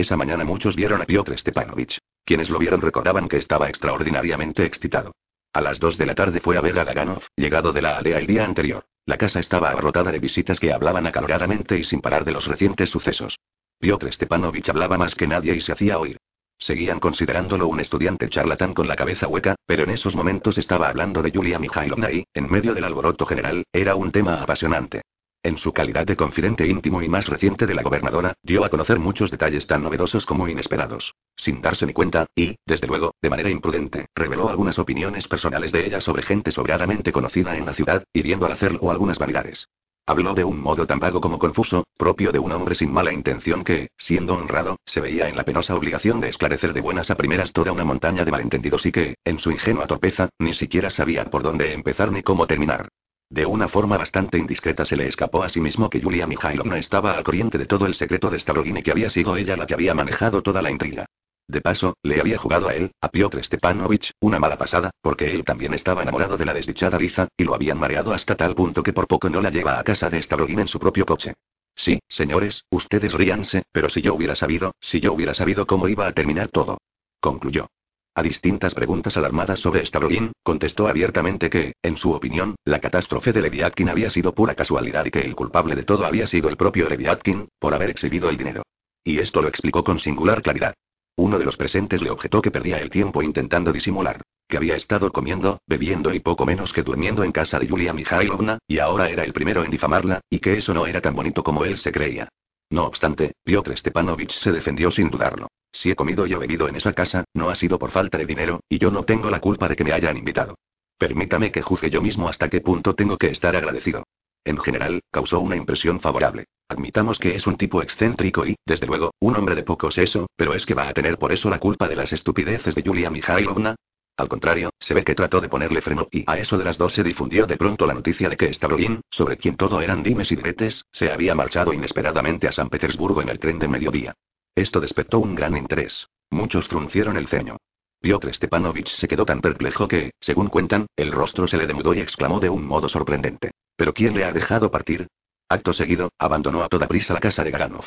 Esa mañana muchos vieron a Piotr Stepanovich. Quienes lo vieron recordaban que estaba extraordinariamente excitado. A las 2 de la tarde fue a ver a Daganov, llegado de la aldea el día anterior. La casa estaba abarrotada de visitas que hablaban acaloradamente y sin parar de los recientes sucesos. Piotr Stepanovich hablaba más que nadie y se hacía oír. Seguían considerándolo un estudiante charlatán con la cabeza hueca, pero en esos momentos estaba hablando de Yulia Mikhailovna y, en medio del alboroto general, era un tema apasionante. En su calidad de confidente íntimo y más reciente de la gobernadora, dio a conocer muchos detalles tan novedosos como inesperados. Sin darse ni cuenta, y, desde luego, de manera imprudente, reveló algunas opiniones personales de ella sobre gente sobradamente conocida en la ciudad, hiriendo al hacerlo algunas vanidades. Habló de un modo tan vago como confuso, propio de un hombre sin mala intención que, siendo honrado, se veía en la penosa obligación de esclarecer de buenas a primeras toda una montaña de malentendidos y que, en su ingenua torpeza, ni siquiera sabía por dónde empezar ni cómo terminar. De una forma bastante indiscreta se le escapó a sí mismo que Yulia Mikhailovna estaba al corriente de todo el secreto de Stavroguin y que había sido ella la que había manejado toda la intriga. De paso, le había jugado a él, a Piotr Stepanovich, una mala pasada, porque él también estaba enamorado de la desdichada Liza, y lo habían mareado hasta tal punto que por poco no la lleva a casa de Stavroguin en su propio coche. Sí, señores, ustedes ríanse, pero si yo hubiera sabido, si yo hubiera sabido cómo iba a terminar todo. Concluyó. A distintas preguntas alarmadas sobre Stavroguin, contestó abiertamente que, en su opinión, la catástrofe de Leviatkin había sido pura casualidad y que el culpable de todo había sido el propio Leviatkin, por haber exhibido el dinero. Y esto lo explicó con singular claridad. Uno de los presentes le objetó que perdía el tiempo intentando disimular, que había estado comiendo, bebiendo y poco menos que durmiendo en casa de Yulia Mikhailovna, y ahora era el primero en difamarla, y que eso no era tan bonito como él se creía. No obstante, Piotr Stepanovich se defendió sin dudarlo. Si he comido y he bebido en esa casa, no ha sido por falta de dinero, y yo no tengo la culpa de que me hayan invitado. Permítame que juzgue yo mismo hasta qué punto tengo que estar agradecido. En general, causó una impresión favorable. Admitamos que es un tipo excéntrico y, desde luego, un hombre de poco seso, pero es que va a tener por eso la culpa de las estupideces de Yulia Mikhailovna. Al contrario, se ve que trató de ponerle freno y a eso de las dos se difundió de pronto la noticia de que Stavroguin, sobre quien todo eran dimes y diretes, se había marchado inesperadamente a San Petersburgo en el tren de mediodía. Esto despertó un gran interés. Muchos fruncieron el ceño. Piotr Stepanovich se quedó tan perplejo que, según cuentan, el rostro se le demudó y exclamó de un modo sorprendente. ¿Pero quién le ha dejado partir? Acto seguido, abandonó a toda prisa la casa de Garanov.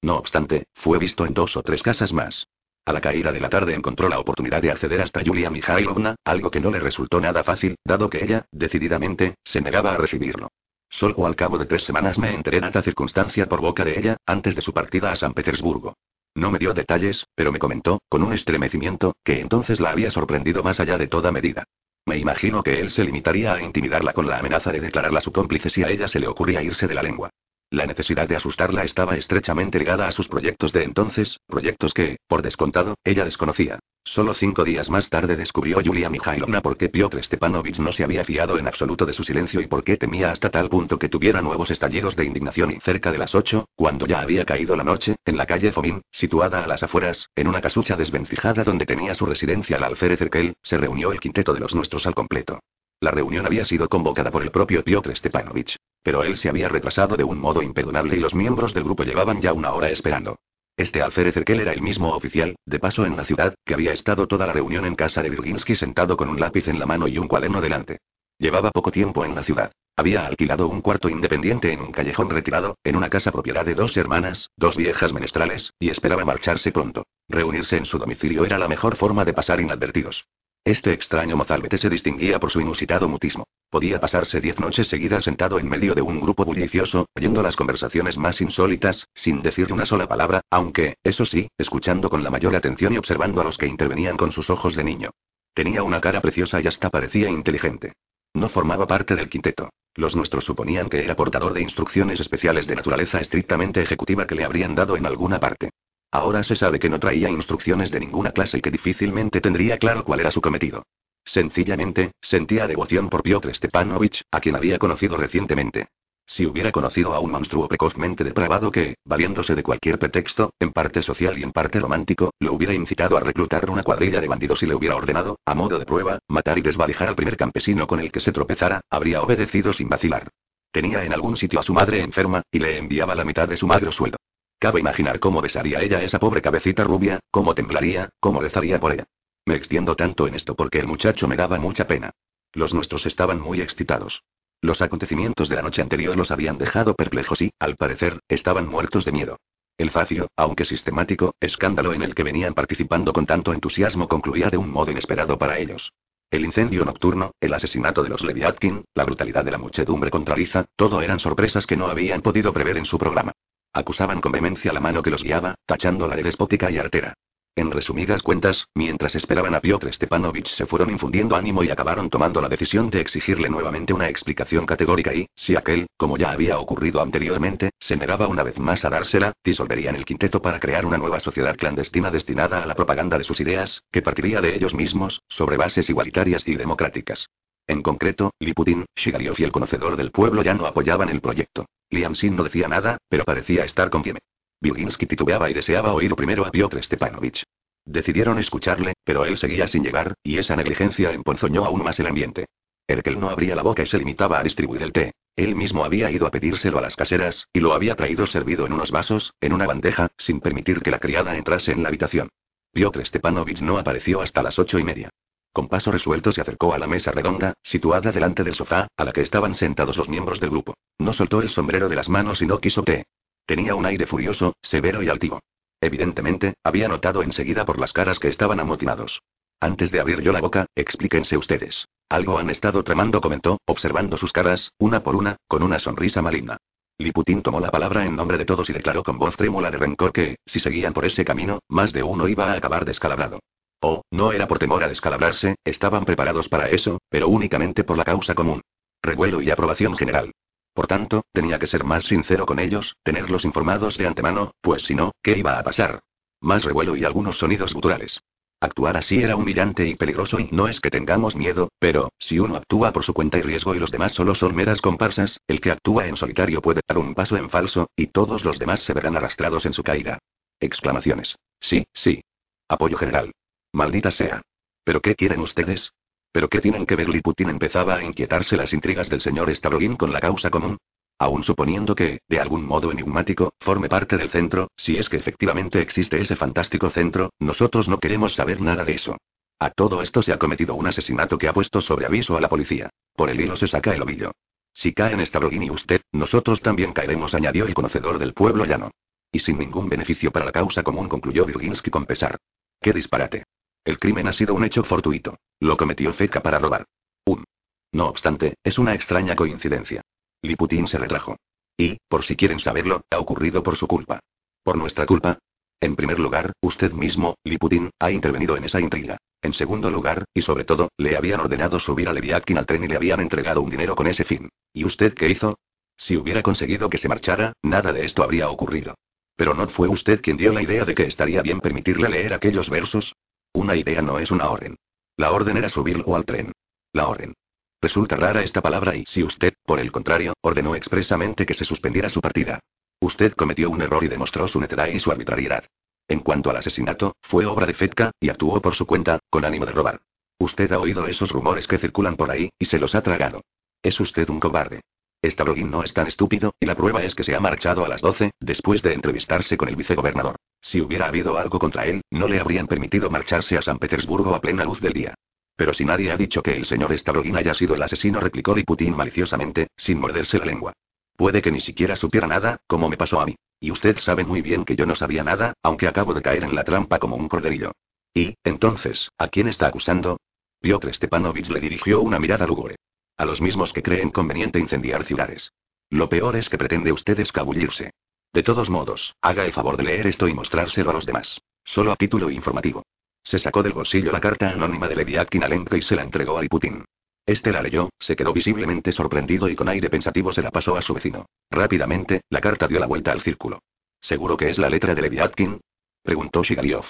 No obstante, fue visto en dos o tres casas más. A la caída de la tarde encontró la oportunidad de acceder hasta Yulia Mikhailovna, algo que no le resultó nada fácil, dado que ella, decididamente, se negaba a recibirlo. Solo al cabo de tres semanas me enteré de esta circunstancia por boca de ella, antes de su partida a San Petersburgo. No me dio detalles, pero me comentó, con un estremecimiento, que entonces la había sorprendido más allá de toda medida. Me imagino que él se limitaría a intimidarla con la amenaza de declararla su cómplice si a ella se le ocurría irse de la lengua. La necesidad de asustarla estaba estrechamente ligada a sus proyectos de entonces, proyectos que, por descontado, ella desconocía. Solo cinco días más tarde descubrió Yulia Mikhailovna por qué Piotr Stepanovich no se había fiado en absoluto de su silencio y por qué temía hasta tal punto que tuviera nuevos estallidos de indignación y cerca de las ocho, cuando ya había caído la noche, en la calle Fomin, situada a las afueras, en una casucha desvencijada donde tenía su residencia la alférez Cerkel, se reunió el quinteto de los nuestros al completo. La reunión había sido convocada por el propio Piotr Stepanovich. Pero él se había retrasado de un modo imperdonable y los miembros del grupo llevaban ya una hora esperando. Este alférez Erkel era el mismo oficial, de paso en la ciudad, que había estado toda la reunión en casa de Virginsky sentado con un lápiz en la mano y un cuaderno delante. Llevaba poco tiempo en la ciudad. Había alquilado un cuarto independiente en un callejón retirado, en una casa propiedad de dos hermanas, dos viejas menestrales, y esperaba marcharse pronto. Reunirse en su domicilio era la mejor forma de pasar inadvertidos. Este extraño mozalbete se distinguía por su inusitado mutismo. Podía pasarse diez noches seguidas sentado en medio de un grupo bullicioso, oyendo las conversaciones más insólitas, sin decir una sola palabra, aunque, eso sí, escuchando con la mayor atención y observando a los que intervenían con sus ojos de niño. Tenía una cara preciosa y hasta parecía inteligente. No formaba parte del quinteto. Los nuestros suponían que era portador de instrucciones especiales de naturaleza estrictamente ejecutiva que le habrían dado en alguna parte. Ahora se sabe que no traía instrucciones de ninguna clase y que difícilmente tendría claro cuál era su cometido. Sencillamente, sentía devoción por Piotr Stepanovich, a quien había conocido recientemente. Si hubiera conocido a un monstruo precozmente depravado que, valiéndose de cualquier pretexto, en parte social y en parte romántico, lo hubiera incitado a reclutar una cuadrilla de bandidos y le hubiera ordenado, a modo de prueba, matar y desvalijar al primer campesino con el que se tropezara, habría obedecido sin vacilar. Tenía en algún sitio a su madre enferma, y le enviaba la mitad de su magro sueldo. Cabe imaginar cómo besaría ella esa pobre cabecita rubia, cómo temblaría, cómo rezaría por ella. Me extiendo tanto en esto porque el muchacho me daba mucha pena. Los nuestros estaban muy excitados. Los acontecimientos de la noche anterior los habían dejado perplejos y, al parecer, estaban muertos de miedo. El facio, aunque sistemático, escándalo en el que venían participando con tanto entusiasmo concluía de un modo inesperado para ellos. El incendio nocturno, el asesinato de los Leviatkin, la brutalidad de la muchedumbre contra Liza, todo eran sorpresas que no habían podido prever en su programa. Acusaban con vehemencia la mano que los guiaba, tachándola de despótica y artera. En resumidas cuentas, mientras esperaban a Piotr Stepanovich se fueron infundiendo ánimo y acabaron tomando la decisión de exigirle nuevamente una explicación categórica y, si aquel, como ya había ocurrido anteriormente, se negaba una vez más a dársela, disolverían el quinteto para crear una nueva sociedad clandestina destinada a la propaganda de sus ideas, que partiría de ellos mismos, sobre bases igualitarias y democráticas. En concreto, Liputin, Shigaliov y el conocedor del pueblo ya no apoyaban el proyecto. Liam Sin no decía nada, pero parecía estar con firme. Viginsky titubeaba y deseaba oír primero a Piotr Stepanovich. Decidieron escucharle, pero él seguía sin llegar, y esa negligencia emponzoñó aún más el ambiente. Erkel no abría la boca y se limitaba a distribuir el té. Él mismo había ido a pedírselo a las caseras, y lo había traído servido en unos vasos, en una bandeja, sin permitir que la criada entrase en la habitación. Piotr Stepanovich no apareció hasta las ocho y media. Con paso resuelto se acercó a la mesa redonda, situada delante del sofá, a la que estaban sentados los miembros del grupo. No soltó el sombrero de las manos y no quiso té. Tenía un aire furioso, severo y altivo. Evidentemente, había notado enseguida por las caras que estaban amotinados. Antes de abrir yo la boca, explíquense ustedes. Algo han estado tramando, comentó, observando sus caras, una por una, con una sonrisa maligna. Liputín tomó la palabra en nombre de todos y declaró con voz trémula de rencor que, si seguían por ese camino, más de uno iba a acabar descalabrado. Oh, no era por temor a descalabrarse, estaban preparados para eso, pero únicamente por la causa común. Revuelo y aprobación general. Por tanto, tenía que ser más sincero con ellos, tenerlos informados de antemano, pues si no, ¿qué iba a pasar? Más revuelo y algunos sonidos guturales. Actuar así era humillante y peligroso y no es que tengamos miedo, pero, si uno actúa por su cuenta y riesgo y los demás solo son meras comparsas, el que actúa en solitario puede dar un paso en falso, y todos los demás se verán arrastrados en su caída. Exclamaciones. Sí, sí. Apoyo general. Maldita sea. ¿Pero qué quieren ustedes? ¿Pero qué tienen que ver Liputin? Empezaba a inquietarse las intrigas del señor Stavroguin con la causa común. Aún suponiendo que, de algún modo enigmático, forme parte del centro, si es que efectivamente existe ese fantástico centro, nosotros no queremos saber nada de eso. A todo esto se ha cometido un asesinato que ha puesto sobre aviso a la policía. Por el hilo se saca el ovillo. Si caen Stavroguin y usted, nosotros también caeremos, añadió el conocedor del pueblo llano. Y sin ningún beneficio para la causa común, concluyó Virginsky con pesar. ¡Qué disparate! El crimen ha sido un hecho fortuito. Lo cometió Feka para robar. Un. No obstante, es una extraña coincidencia. Liputín se retrajo. Y, por si quieren saberlo, ha ocurrido por su culpa. ¿Por nuestra culpa? En primer lugar, usted mismo, Liputín, ha intervenido en esa intriga. En segundo lugar, y sobre todo, le habían ordenado subir a Leviatkin al tren y le habían entregado un dinero con ese fin. ¿Y usted qué hizo? Si hubiera conseguido que se marchara, nada de esto habría ocurrido. Pero no fue usted quien dio la idea de que estaría bien permitirle leer aquellos versos. Una idea no es una orden. La orden era subirlo al tren. La orden. Resulta rara esta palabra y si usted, por el contrario, ordenó expresamente que se suspendiera su partida. Usted cometió un error y demostró su necedad y su arbitrariedad. En cuanto al asesinato, fue obra de Fetka, y actuó por su cuenta, con ánimo de robar. Usted ha oído esos rumores que circulan por ahí, y se los ha tragado. Es usted un cobarde. Stavroguin no es tan estúpido, y la prueba es que se ha marchado a las 12, después de entrevistarse con el vicegobernador. Si hubiera habido algo contra él, no le habrían permitido marcharse a San Petersburgo a plena luz del día. Pero si nadie ha dicho que el señor Stavroguin haya sido el asesino, replicó Liputin maliciosamente, sin morderse la lengua. Puede que ni siquiera supiera nada, como me pasó a mí. Y usted sabe muy bien que yo no sabía nada, aunque acabo de caer en la trampa como un corderillo. Y, entonces, ¿a quién está acusando? Piotr Stepanovich le dirigió una mirada lúgubre. A los mismos que creen conveniente incendiar ciudades. Lo peor es que pretende usted escabullirse. De todos modos, haga el favor de leer esto y mostrárselo a los demás. Solo a título informativo. Se sacó del bolsillo la carta anónima de Leviatkin Alenka y se la entregó a Liputin. Este la leyó, se quedó visiblemente sorprendido y con aire pensativo se la pasó a su vecino. Rápidamente, la carta dio la vuelta al círculo. ¿Seguro que es la letra de Leviatkin? Preguntó Shigariov.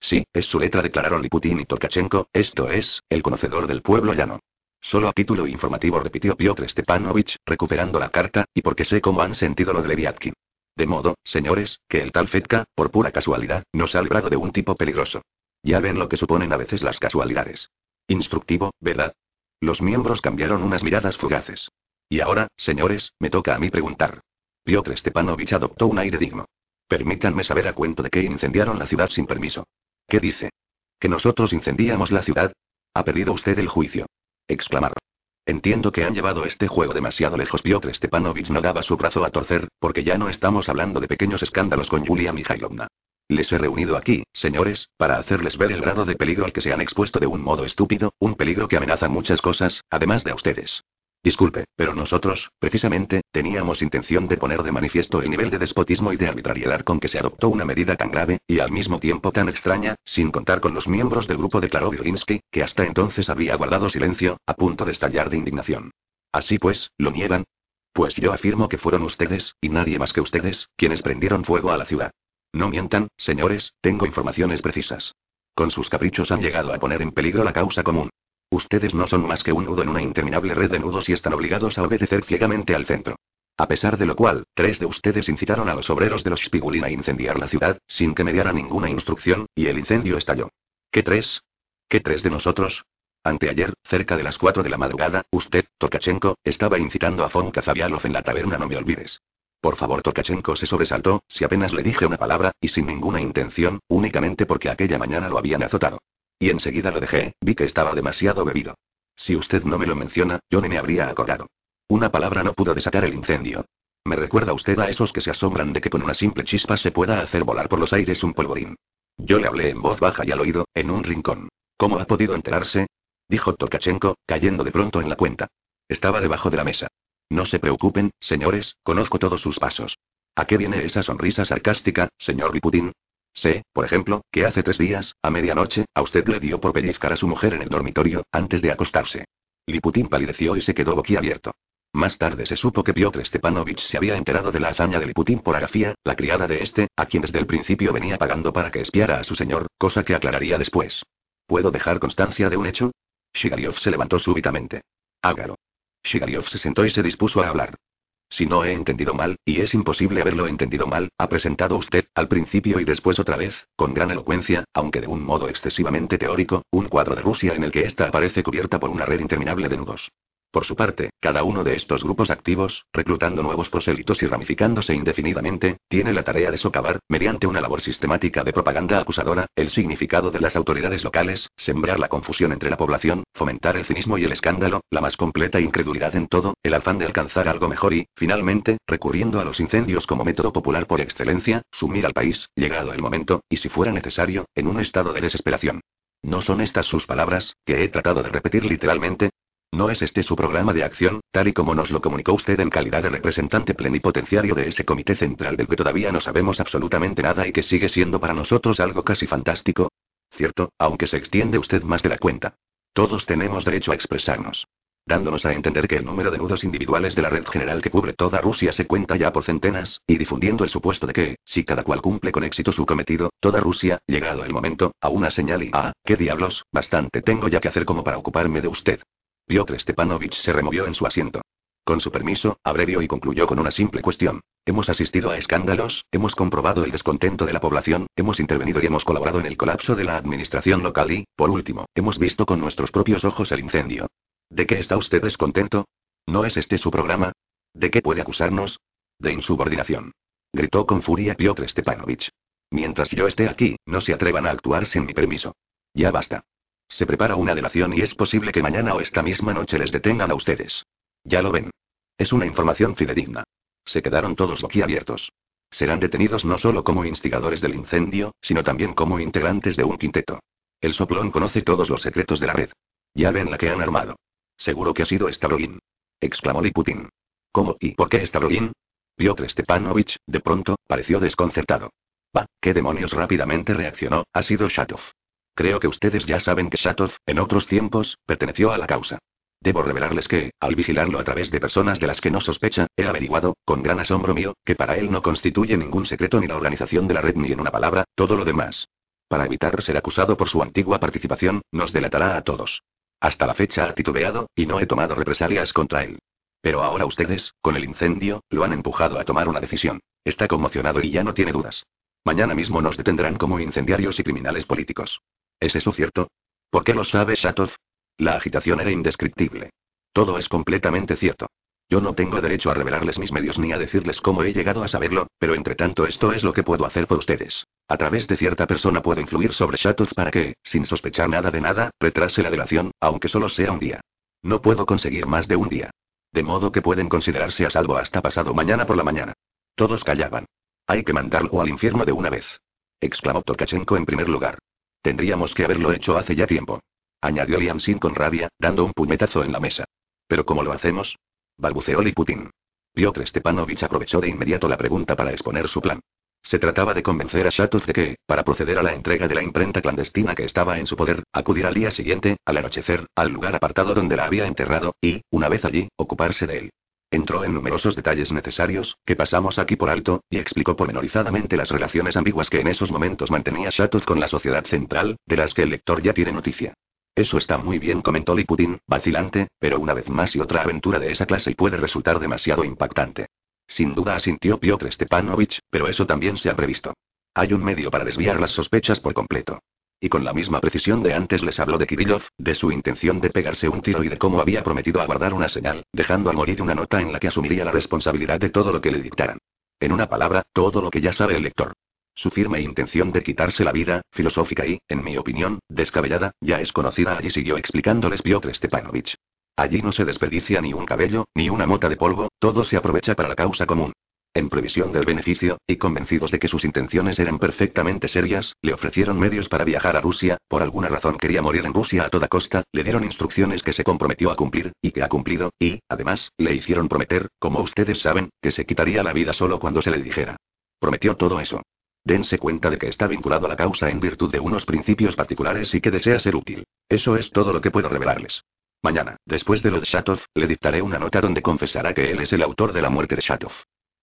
Sí, es su letra, declararon Liputin y Tolkachenko, esto es, el conocedor del pueblo llano. Solo a título informativo repitió Piotr Stepanovich, recuperando la carta, y porque sé cómo han sentido lo de Leviatkin. De modo, señores, que el tal Fetka, por pura casualidad, nos ha librado de un tipo peligroso. Ya ven lo que suponen a veces las casualidades. Instructivo, ¿verdad? Los miembros cambiaron unas miradas fugaces. Y ahora, señores, me toca a mí preguntar. Piotr Stepanovich adoptó un aire digno. Permítanme saber a cuento de qué incendiaron la ciudad sin permiso. ¿Qué dice? ¿Que nosotros incendiamos la ciudad? Ha perdido usted el juicio. Exclamaron. Entiendo que han llevado este juego demasiado lejos. Piotr Stepanovich no daba su brazo a torcer, porque ya no estamos hablando de pequeños escándalos con Julia Mikhailovna. Les he reunido aquí, señores, para hacerles ver el grado de peligro al que se han expuesto de un modo estúpido, un peligro que amenaza muchas cosas, además de a ustedes. Disculpe, pero nosotros, precisamente, teníamos intención de poner de manifiesto el nivel de despotismo y de arbitrariedad con que se adoptó una medida tan grave, y al mismo tiempo tan extraña, sin contar con los miembros del grupo, declaró Violinski, que hasta entonces había guardado silencio, a punto de estallar de indignación. Así pues, ¿lo niegan? Pues yo afirmo que fueron ustedes, y nadie más que ustedes, quienes prendieron fuego a la ciudad. No mientan, señores, tengo informaciones precisas. Con sus caprichos han llegado a poner en peligro la causa común. Ustedes no son más que un nudo en una interminable red de nudos y están obligados a obedecer ciegamente al centro. A pesar de lo cual, tres de ustedes incitaron a los obreros de los Spigulin a incendiar la ciudad, sin que me diera ninguna instrucción, y el incendio estalló. ¿Qué tres? ¿Qué tres de nosotros? Anteayer, cerca de las cuatro de la madrugada, usted, Tokachenko, estaba incitando a Fon Kazabialov en la taberna, no me olvides. Por favor, Tokachenko se sobresaltó, si apenas le dije una palabra, y sin ninguna intención, únicamente porque aquella mañana lo habían azotado. Y enseguida lo dejé, vi que estaba demasiado bebido. Si usted no me lo menciona, yo ni me habría acordado. Una palabra no pudo desatar el incendio. Me recuerda usted a esos que se asombran de que con una simple chispa se pueda hacer volar por los aires un polvorín. Yo le hablé en voz baja y al oído, en un rincón. ¿Cómo ha podido enterarse? Dijo Tolkachenko, cayendo de pronto en la cuenta. Estaba debajo de la mesa. No se preocupen, señores, conozco todos sus pasos. ¿A qué viene esa sonrisa sarcástica, señor Liputin? Sé, por ejemplo, que hace tres días, a medianoche, a usted le dio por pellizcar a su mujer en el dormitorio, antes de acostarse. Liputín palideció y se quedó boquiabierto. Más tarde se supo que Piotr Stepanovich se había enterado de la hazaña de Liputín por Agafía, la criada de este, a quien desde el principio venía pagando para que espiara a su señor, cosa que aclararía después. ¿Puedo dejar constancia de un hecho? Shigariov se levantó súbitamente. Hágalo. Shigariov se sentó y se dispuso a hablar. Si no he entendido mal, y es imposible haberlo entendido mal, ha presentado usted, al principio y después otra vez, con gran elocuencia, aunque de un modo excesivamente teórico, un cuadro de Rusia en el que ésta aparece cubierta por una red interminable de nudos. Por su parte, cada uno de estos grupos activos, reclutando nuevos prosélitos y ramificándose indefinidamente, tiene la tarea de socavar, mediante una labor sistemática de propaganda acusadora, el significado de las autoridades locales, sembrar la confusión entre la población, fomentar el cinismo y el escándalo, la más completa incredulidad en todo, el afán de alcanzar algo mejor y, finalmente, recurriendo a los incendios como método popular por excelencia, sumir al país, llegado el momento, y si fuera necesario, en un estado de desesperación. ¿No son estas sus palabras, que he tratado de repetir literalmente? ¿No es este su programa de acción, tal y como nos lo comunicó usted en calidad de representante plenipotenciario de ese comité central del que todavía no sabemos absolutamente nada y que sigue siendo para nosotros algo casi fantástico? Cierto, aunque se extiende usted más de la cuenta. Todos tenemos derecho a expresarnos. Dándonos a entender que el número de nudos individuales de la red general que cubre toda Rusia se cuenta ya por centenas, y difundiendo el supuesto de que, si cada cual cumple con éxito su cometido, toda Rusia, llegado el momento, a una señal y ah, qué diablos, bastante tengo ya que hacer como para ocuparme de usted. Piotr Stepanovich se removió en su asiento. Con su permiso, abrevió y concluyó con una simple cuestión. Hemos asistido a escándalos, hemos comprobado el descontento de la población, hemos intervenido y hemos colaborado en el colapso de la administración local y, por último, hemos visto con nuestros propios ojos el incendio. ¿De qué está usted descontento? ¿No es este su programa? ¿De qué puede acusarnos? De insubordinación. Gritó con furia Piotr Stepanovich. Mientras yo esté aquí, no se atrevan a actuar sin mi permiso. Ya basta. Se prepara una delación y es posible que mañana o esta misma noche les detengan a ustedes. Ya lo ven. Es una información fidedigna. Se quedaron todos boquiabiertos. Serán detenidos no solo como instigadores del incendio, sino también como integrantes de un quinteto. El soplón conoce todos los secretos de la red. Ya ven la que han armado. Seguro que ha sido Stavroin. Exclamó Liputin. ¿Cómo y por qué Stavroin? Piotr Stepanovich, de pronto, pareció desconcertado. Va, ¿qué demonios rápidamente reaccionó? Ha sido Shatov. Creo que ustedes ya saben que Shatov, en otros tiempos, perteneció a la causa. Debo revelarles que, al vigilarlo a través de personas de las que no sospecha, he averiguado, con gran asombro mío, que para él no constituye ningún secreto ni la organización de la red ni en una palabra, todo lo demás. Para evitar ser acusado por su antigua participación, nos delatará a todos. Hasta la fecha ha titubeado, y no he tomado represalias contra él. Pero ahora ustedes, con el incendio, lo han empujado a tomar una decisión. Está conmocionado y ya no tiene dudas. Mañana mismo nos detendrán como incendiarios y criminales políticos. ¿Es eso cierto? ¿Por qué lo sabe Shatov? La agitación era indescriptible. Todo es completamente cierto. Yo no tengo derecho a revelarles mis medios ni a decirles cómo he llegado a saberlo, pero entre tanto esto es lo que puedo hacer por ustedes. A través de cierta persona puedo influir sobre Shatov para que, sin sospechar nada de nada, retrase la delación, aunque solo sea un día. No puedo conseguir más de un día. De modo que pueden considerarse a salvo hasta pasado mañana por la mañana. Todos callaban. Hay que mandarlo al infierno de una vez. Exclamó Tokachenko en primer lugar. Tendríamos que haberlo hecho hace ya tiempo añadió Sin con rabia, dando un puñetazo en la mesa. ¿Pero cómo lo hacemos? balbuceó Liputin. Piotr Stepanovich aprovechó de inmediato la pregunta para exponer su plan. Se trataba de convencer a Shatov de que, para proceder a la entrega de la imprenta clandestina que estaba en su poder, acudir al día siguiente, al anochecer, al lugar apartado donde la había enterrado, y, una vez allí, ocuparse de él. Entró en numerosos detalles necesarios, que pasamos aquí por alto, y explicó pormenorizadamente las relaciones ambiguas que en esos momentos mantenía Shatov con la sociedad central, de las que el lector ya tiene noticia. Eso está muy bien, comentó Liputin, vacilante, pero una vez más y otra aventura de esa clase puede resultar demasiado impactante. Sin duda asintió Piotr Stepanovich, pero eso también se ha previsto. Hay un medio para desviar las sospechas por completo. Y con la misma precisión de antes les habló de Kirillov, de su intención de pegarse un tiro y de cómo había prometido aguardar una señal, dejando al morir una nota en la que asumiría la responsabilidad de todo lo que le dictaran. En una palabra, todo lo que ya sabe el lector. Su firme intención de quitarse la vida, filosófica y, en mi opinión, descabellada, ya es conocida allí siguió explicándoles Piotr Stepanovich. Allí no se desperdicia ni un cabello, ni una mota de polvo, todo se aprovecha para la causa común. En previsión del beneficio, y convencidos de que sus intenciones eran perfectamente serias, le ofrecieron medios para viajar a Rusia, por alguna razón quería morir en Rusia a toda costa, le dieron instrucciones que se comprometió a cumplir, y que ha cumplido, y, además, le hicieron prometer, como ustedes saben, que se quitaría la vida solo cuando se le dijera. Prometió todo eso. Dense cuenta de que está vinculado a la causa en virtud de unos principios particulares y que desea ser útil. Eso es todo lo que puedo revelarles. Mañana, después de lo de Shatov, le dictaré una nota donde confesará que él es el autor de la muerte de Shatov.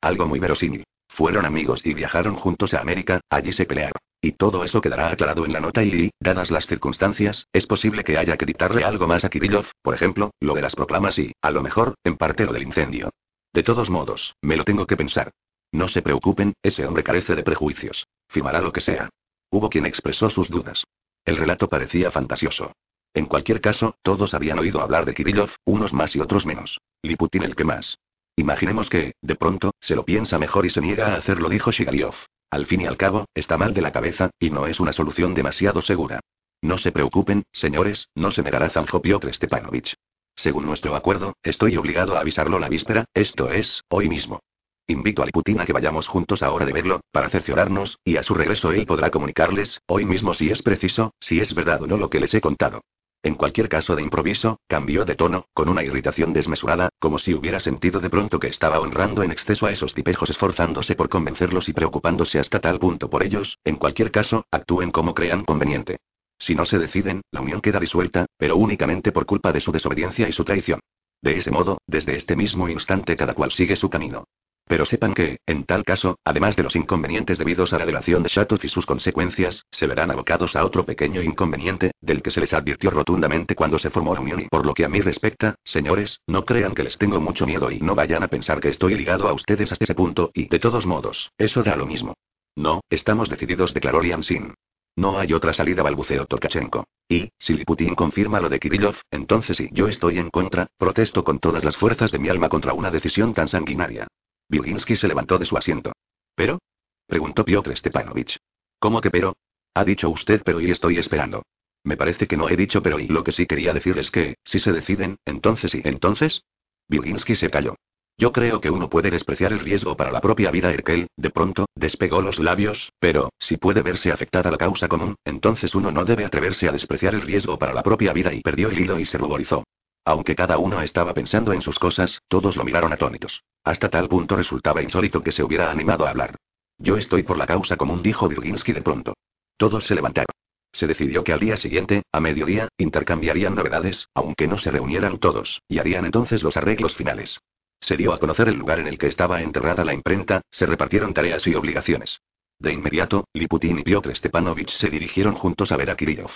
Algo muy verosímil. Fueron amigos y viajaron juntos a América, allí se pelearon. Y todo eso quedará aclarado en la nota y, dadas las circunstancias, es posible que haya que dictarle algo más a Kirillov, por ejemplo, lo de las proclamas y, a lo mejor, en parte lo del incendio. De todos modos, me lo tengo que pensar. No se preocupen, ese hombre carece de prejuicios. Firmará lo que sea. Hubo quien expresó sus dudas. El relato parecía fantasioso. En cualquier caso, todos habían oído hablar de Kirillov, unos más y otros menos. Liputin el que más. Imaginemos que, de pronto, se lo piensa mejor y se niega a hacerlo, dijo Shigaliov. Al fin y al cabo, está mal de la cabeza, y no es una solución demasiado segura. No se preocupen, señores, no se negará Zanjo Piotr Stepanovich. Según nuestro acuerdo, estoy obligado a avisarlo la víspera, esto es, hoy mismo. Invito a Liputin a que vayamos juntos ahora de verlo, para cerciorarnos, y a su regreso él podrá comunicarles, hoy mismo si es preciso, si es verdad o no lo que les he contado. En cualquier caso de improviso, cambió de tono, con una irritación desmesurada, como si hubiera sentido de pronto que estaba honrando en exceso a esos tipejos esforzándose por convencerlos y preocupándose hasta tal punto por ellos, en cualquier caso, actúen como crean conveniente. Si no se deciden, la unión queda disuelta, pero únicamente por culpa de su desobediencia y su traición. De ese modo, desde este mismo instante cada cual sigue su camino. Pero sepan que, en tal caso, además de los inconvenientes debidos a la delación de Shatov y sus consecuencias, se verán abocados a otro pequeño inconveniente, del que se les advirtió rotundamente cuando se formó la unión y por lo que a mí respecta, señores, no crean que les tengo mucho miedo y no vayan a pensar que estoy ligado a ustedes hasta ese punto y, de todos modos, eso da lo mismo. No, estamos decididos, declaró Sin. No hay otra salida, balbuceó Tokachenko. Y, si Liputin confirma lo de Kirillov, entonces sí, yo estoy en contra, protesto con todas las fuerzas de mi alma contra una decisión tan sanguinaria. Viginsky se levantó de su asiento. ¿Pero? preguntó Piotr Stepanovich. ¿Cómo que pero? Ha dicho usted pero y estoy esperando. Me parece que no he dicho pero y lo que sí quería decir es que, si se deciden, entonces sí. ¿Entonces? Viginsky se calló. Yo creo que uno puede despreciar el riesgo para la propia vida. Erkel, de pronto, despegó los labios, pero, si puede verse afectada la causa común, entonces uno no debe atreverse a despreciar el riesgo para la propia vida y perdió el hilo y se ruborizó. Aunque cada uno estaba pensando en sus cosas, todos lo miraron atónitos. Hasta tal punto resultaba insólito que se hubiera animado a hablar. Yo estoy por la causa común, dijo Virginsky de pronto. Todos se levantaron. Se decidió que al día siguiente, a mediodía, intercambiarían novedades, aunque no se reunieran todos, y harían entonces los arreglos finales. Se dio a conocer el lugar en el que estaba enterrada la imprenta, se repartieron tareas y obligaciones. De inmediato, Liputin y Piotr Stepanovich se dirigieron juntos a ver a Kirillov.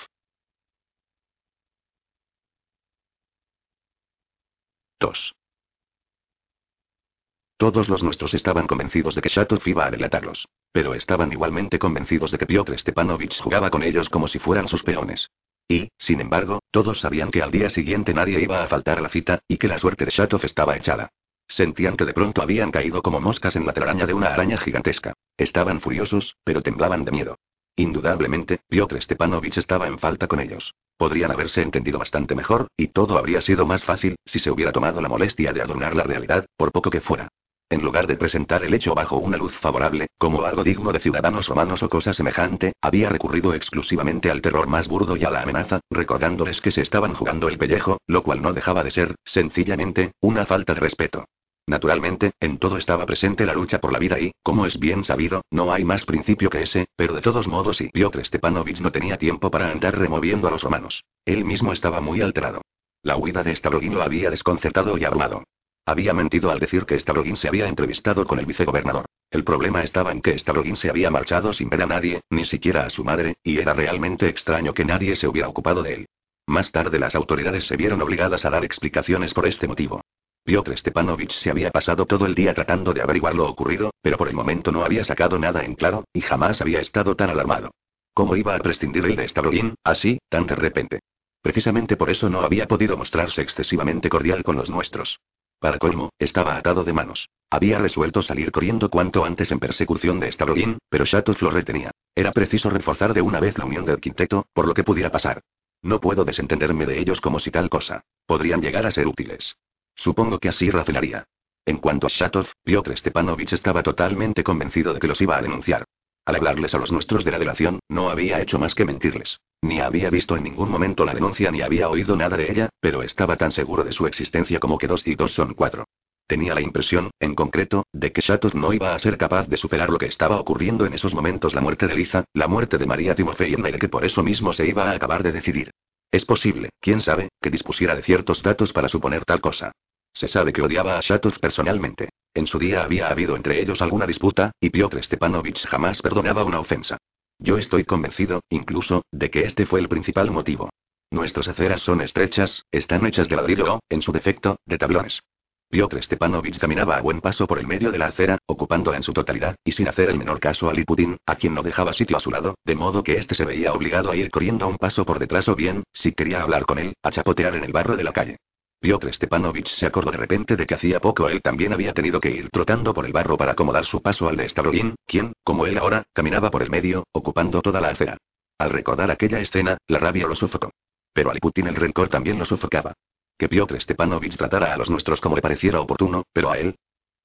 2. Todos los nuestros estaban convencidos de que Shatov iba a delatarlos. Pero estaban igualmente convencidos de que Piotr Stepanovich jugaba con ellos como si fueran sus peones. Y, sin embargo, todos sabían que al día siguiente nadie iba a faltar a la cita, y que la suerte de Shatov estaba echada. Sentían que de pronto habían caído como moscas en la telaraña de una araña gigantesca. Estaban furiosos, pero temblaban de miedo. Indudablemente, Piotr Stepanovich estaba en falta con ellos. Podrían haberse entendido bastante mejor, y todo habría sido más fácil, si se hubiera tomado la molestia de adornar la realidad, por poco que fuera. En lugar de presentar el hecho bajo una luz favorable, como algo digno de ciudadanos romanos o cosa semejante, había recurrido exclusivamente al terror más burdo y a la amenaza, recordándoles que se estaban jugando el pellejo, lo cual no dejaba de ser, sencillamente, una falta de respeto. Naturalmente, en todo estaba presente la lucha por la vida y, como es bien sabido, no hay más principio que ese, pero de todos modos y Piotr Stepanovich no tenía tiempo para andar removiendo a los romanos. Él mismo estaba muy alterado. La huida de Stavrogin lo había desconcertado y abrumado. Había mentido al decir que Stavrogin se había entrevistado con el vicegobernador. El problema estaba en que Stavrogin se había marchado sin ver a nadie, ni siquiera a su madre, y era realmente extraño que nadie se hubiera ocupado de él. Más tarde las autoridades se vieron obligadas a dar explicaciones por este motivo. Piotr Stepanovich se había pasado todo el día tratando de averiguar lo ocurrido, pero por el momento no había sacado nada en claro, y jamás había estado tan alarmado. ¿Cómo iba a prescindir él de Stavrogin, así, tan de repente? Precisamente por eso no había podido mostrarse excesivamente cordial con los nuestros. Para colmo, estaba atado de manos. Había resuelto salir corriendo cuanto antes en persecución de Stavrogin, pero Shatov lo retenía. Era preciso reforzar de una vez la unión del quinteto, por lo que pudiera pasar. No puedo desentenderme de ellos como si tal cosa. Podrían llegar a ser útiles. Supongo que así razonaría. En cuanto a Shatov, Piotr Stepanovich estaba totalmente convencido de que los iba a denunciar. Al hablarles a los nuestros de la delación, no había hecho más que mentirles. Ni había visto en ningún momento la denuncia ni había oído nada de ella, pero estaba tan seguro de su existencia como que dos y dos son cuatro. Tenía la impresión, en concreto, de que Shatov no iba a ser capaz de superar lo que estaba ocurriendo en esos momentos la muerte de Liza, la muerte de María Timofeyevna y que por eso mismo se iba a acabar de decidir. Es posible, quién sabe, que dispusiera de ciertos datos para suponer tal cosa. Se sabe que odiaba a Shatov personalmente. En su día había habido entre ellos alguna disputa, y Piotr Stepanovich jamás perdonaba una ofensa. Yo estoy convencido, incluso, de que este fue el principal motivo. Nuestras aceras son estrechas, están hechas de ladrillo o, en su defecto, de tablones. Piotr Stepanovich caminaba a buen paso por el medio de la acera, ocupándola en su totalidad, y sin hacer el menor caso a Liputin, a quien no dejaba sitio a su lado, de modo que éste se veía obligado a ir corriendo a un paso por detrás o bien, si quería hablar con él, a chapotear en el barro de la calle. Piotr Stepanovich se acordó de repente de que hacía poco él también había tenido que ir trotando por el barro para acomodar su paso al de Stavroin, quien, como él ahora, caminaba por el medio, ocupando toda la acera. Al recordar aquella escena, la rabia lo sofocó. Pero a Liputin el rencor también lo sofocaba. Que Piotr Stepanovich tratara a los nuestros como le pareciera oportuno, pero a él.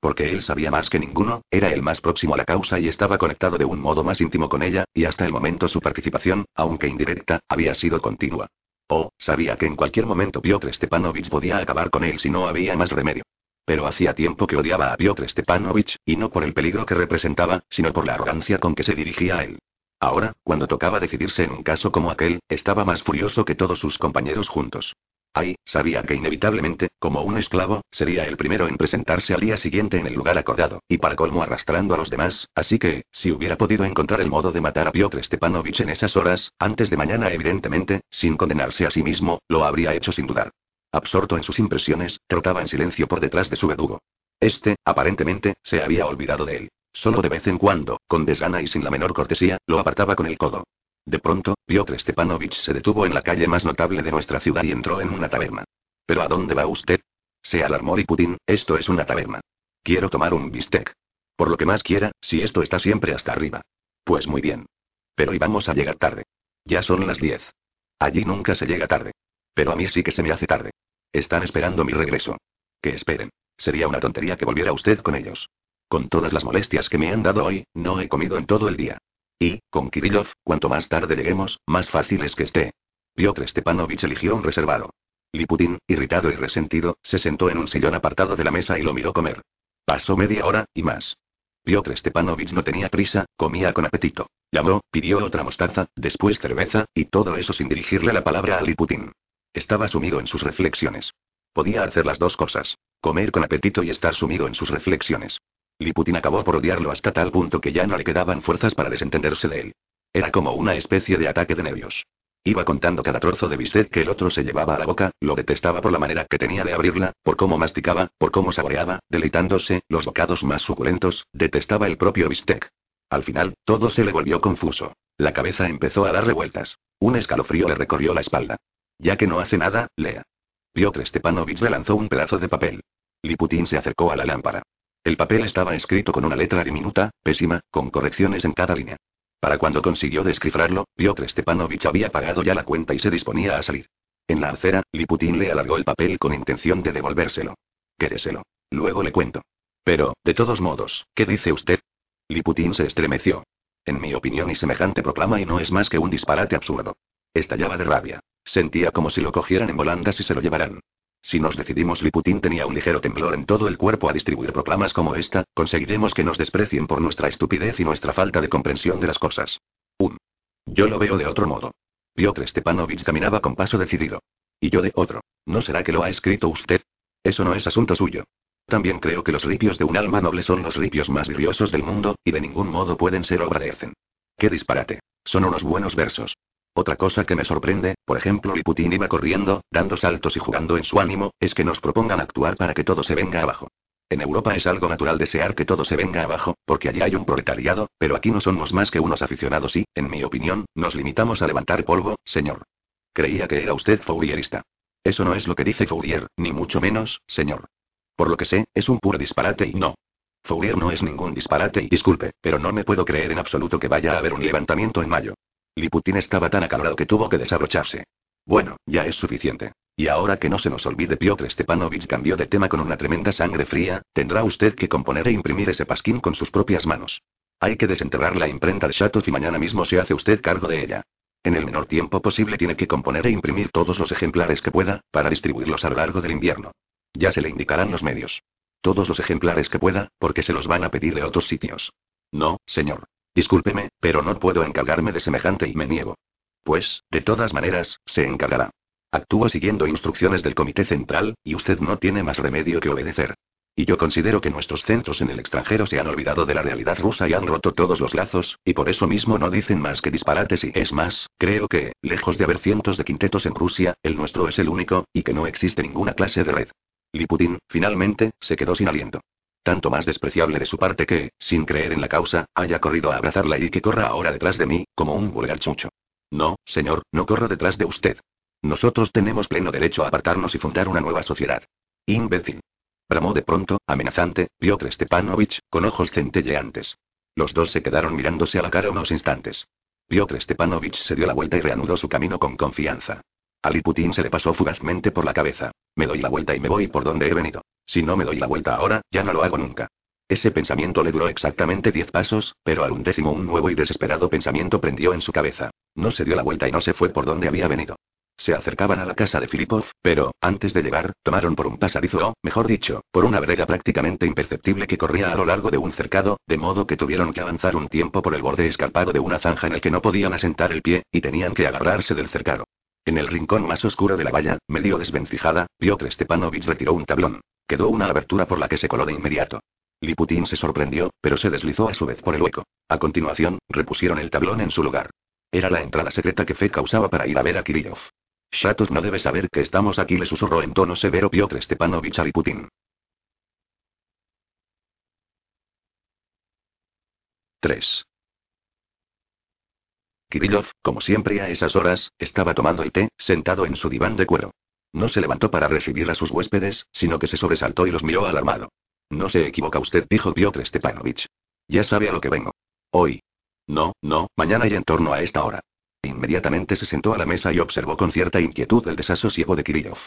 Porque él sabía más que ninguno, era el más próximo a la causa y estaba conectado de un modo más íntimo con ella, y hasta el momento su participación, aunque indirecta, había sido continua. Oh, sabía que en cualquier momento Piotr Stepanovich podía acabar con él si no había más remedio. Pero hacía tiempo que odiaba a Piotr Stepanovich, y no por el peligro que representaba, sino por la arrogancia con que se dirigía a él. Ahora, cuando tocaba decidirse en un caso como aquel, estaba más furioso que todos sus compañeros juntos. Ay, sabía que inevitablemente, como un esclavo, sería el primero en presentarse al día siguiente en el lugar acordado, y para colmo arrastrando a los demás, así que, si hubiera podido encontrar el modo de matar a Piotr Stepanovich en esas horas, antes de mañana evidentemente, sin condenarse a sí mismo, lo habría hecho sin dudar. Absorto en sus impresiones, trotaba en silencio por detrás de su verdugo. Este, aparentemente, se había olvidado de él. Solo de vez en cuando, con desgana y sin la menor cortesía, lo apartaba con el codo. De pronto, Piotr Stepanovich se detuvo en la calle más notable de nuestra ciudad y entró en una taberna. ¿Pero a dónde va usted? Se alarmó Putin, esto es una taberna. Quiero tomar un bistec. Por lo que más quiera, si esto está siempre hasta arriba. Pues muy bien. Pero íbamos a llegar tarde. Ya son las diez. Allí nunca se llega tarde. Pero a mí sí que se me hace tarde. Están esperando mi regreso. Que esperen. Sería una tontería que volviera usted con ellos. Con todas las molestias que me han dado hoy, no he comido en todo el día. Y, con Kirillov, cuanto más tarde lleguemos, más fácil es que esté. Piotr Stepanovich eligió un reservado. Liputin, irritado y resentido, se sentó en un sillón apartado de la mesa y lo miró comer. Pasó media hora, y más. Piotr Stepanovich no tenía prisa, comía con apetito. Llamó, pidió otra mostaza, después cerveza, y todo eso sin dirigirle la palabra a Liputin. Estaba sumido en sus reflexiones. Podía hacer las dos cosas. Comer con apetito y estar sumido en sus reflexiones. Liputin acabó por odiarlo hasta tal punto que ya no le quedaban fuerzas para desentenderse de él. Era como una especie de ataque de nervios. Iba contando cada trozo de bistec que el otro se llevaba a la boca, lo detestaba por la manera que tenía de abrirla, por cómo masticaba, por cómo saboreaba, deleitándose, los bocados más suculentos, detestaba el propio bistec. Al final, todo se le volvió confuso. La cabeza empezó a darle vueltas. Un escalofrío le recorrió la espalda. Ya que no hace nada, lea. Piotr Stepanovich le lanzó un pedazo de papel. Liputín se acercó a la lámpara. El papel estaba escrito con una letra diminuta, pésima, con correcciones en cada línea. Para cuando consiguió descifrarlo, Piotr Stepanovich había pagado ya la cuenta y se disponía a salir. En la acera, Liputín le alargó el papel con intención de devolvérselo. Quédeselo. Luego le cuento. Pero, de todos modos, ¿qué dice usted? Liputín se estremeció. En mi opinión y semejante proclama y no es más que un disparate absurdo. Estallaba de rabia. Sentía como si lo cogieran en volandas y se lo llevaran. Si nos decidimos, Liputín tenía un ligero temblor en todo el cuerpo a distribuir proclamas como esta, conseguiremos que nos desprecien por nuestra estupidez y nuestra falta de comprensión de las cosas. 1. Yo lo veo de otro modo. Piotr Stepanovich caminaba con paso decidido. Y yo de otro. ¿No será que lo ha escrito usted? Eso no es asunto suyo. También creo que los ripios de un alma noble son los ripios más viriosos del mundo, y de ningún modo pueden ser obra de Ezen. ¡Qué disparate! Son unos buenos versos. Otra cosa que me sorprende, por ejemplo, Liputin iba corriendo, dando saltos y jugando en su ánimo, es que nos propongan actuar para que todo se venga abajo. En Europa es algo natural desear que todo se venga abajo, porque allí hay un proletariado, pero aquí no somos más que unos aficionados y, en mi opinión, nos limitamos a levantar polvo, señor. Creía que era usted Fourierista. Eso no es lo que dice Fourier, ni mucho menos, señor. Por lo que sé, es un puro disparate y no. Fourier no es ningún disparate y disculpe, pero no me puedo creer en absoluto que vaya a haber un levantamiento en mayo. Liputin estaba tan acalorado que tuvo que desabrocharse. Bueno, ya es suficiente. Y ahora que no se nos olvide, Piotr Stepanovich cambió de tema con una tremenda sangre fría, tendrá usted que componer e imprimir ese pasquín con sus propias manos. Hay que desenterrar la imprenta de Shatov y mañana mismo se hace usted cargo de ella. En el menor tiempo posible tiene que componer e imprimir todos los ejemplares que pueda, para distribuirlos a lo largo del invierno. Ya se le indicarán los medios. Todos los ejemplares que pueda, porque se los van a pedir de otros sitios. No, señor. Discúlpeme, pero no puedo encargarme de semejante y me niego. Pues, de todas maneras, se encargará. Actúo siguiendo instrucciones del Comité Central, y usted no tiene más remedio que obedecer. Y yo considero que nuestros centros en el extranjero se han olvidado de la realidad rusa y han roto todos los lazos, y por eso mismo no dicen más que disparates y es más, creo que, lejos de haber cientos de quintetos en Rusia, el nuestro es el único, y que no existe ninguna clase de red. Liputin, finalmente, se quedó sin aliento. Tanto más despreciable de su parte que, sin creer en la causa, haya corrido a abrazarla y que corra ahora detrás de mí, como un vulgar chucho. No, señor, no corro detrás de usted. Nosotros tenemos pleno derecho a apartarnos y fundar una nueva sociedad. Imbécil. Bramó de pronto, amenazante, Piotr Stepanovich, con ojos centelleantes. Los dos se quedaron mirándose a la cara unos instantes. Piotr Stepanovich se dio la vuelta y reanudó su camino con confianza. A Liputin se le pasó fugazmente por la cabeza. Me doy la vuelta y me voy por donde he venido. Si no me doy la vuelta ahora, ya no lo hago nunca. Ese pensamiento le duró exactamente diez pasos, pero al undécimo un nuevo y desesperado pensamiento prendió en su cabeza. No se dio la vuelta y no se fue por donde había venido. Se acercaban a la casa de Filipov, pero, antes de llegar, tomaron por un pasadizo o, mejor dicho, por una vereda prácticamente imperceptible que corría a lo largo de un cercado, de modo que tuvieron que avanzar un tiempo por el borde escarpado de una zanja en el que no podían asentar el pie, y tenían que agarrarse del cercado. En el rincón más oscuro de la valla, medio desvencijada, Piotr Stepanovich retiró un tablón. Quedó una abertura por la que se coló de inmediato. Liputin se sorprendió, pero se deslizó a su vez por el hueco. A continuación, repusieron el tablón en su lugar. Era la entrada secreta que Feka usaba para ir a ver a Kirillov. Shatov no debe saber que estamos aquí, le susurró en tono severo Piotr Stepanovich a Liputin. 3. Kirillov, como siempre a esas horas, estaba tomando el té, sentado en su diván de cuero. No se levantó para recibir a sus huéspedes, sino que se sobresaltó y los miró alarmado. No se equivoca usted, dijo Piotr Stepanovich. Ya sabe a lo que vengo. Hoy. No, no, mañana y en torno a esta hora. Inmediatamente se sentó a la mesa y observó con cierta inquietud el desasosiego de Kirillov.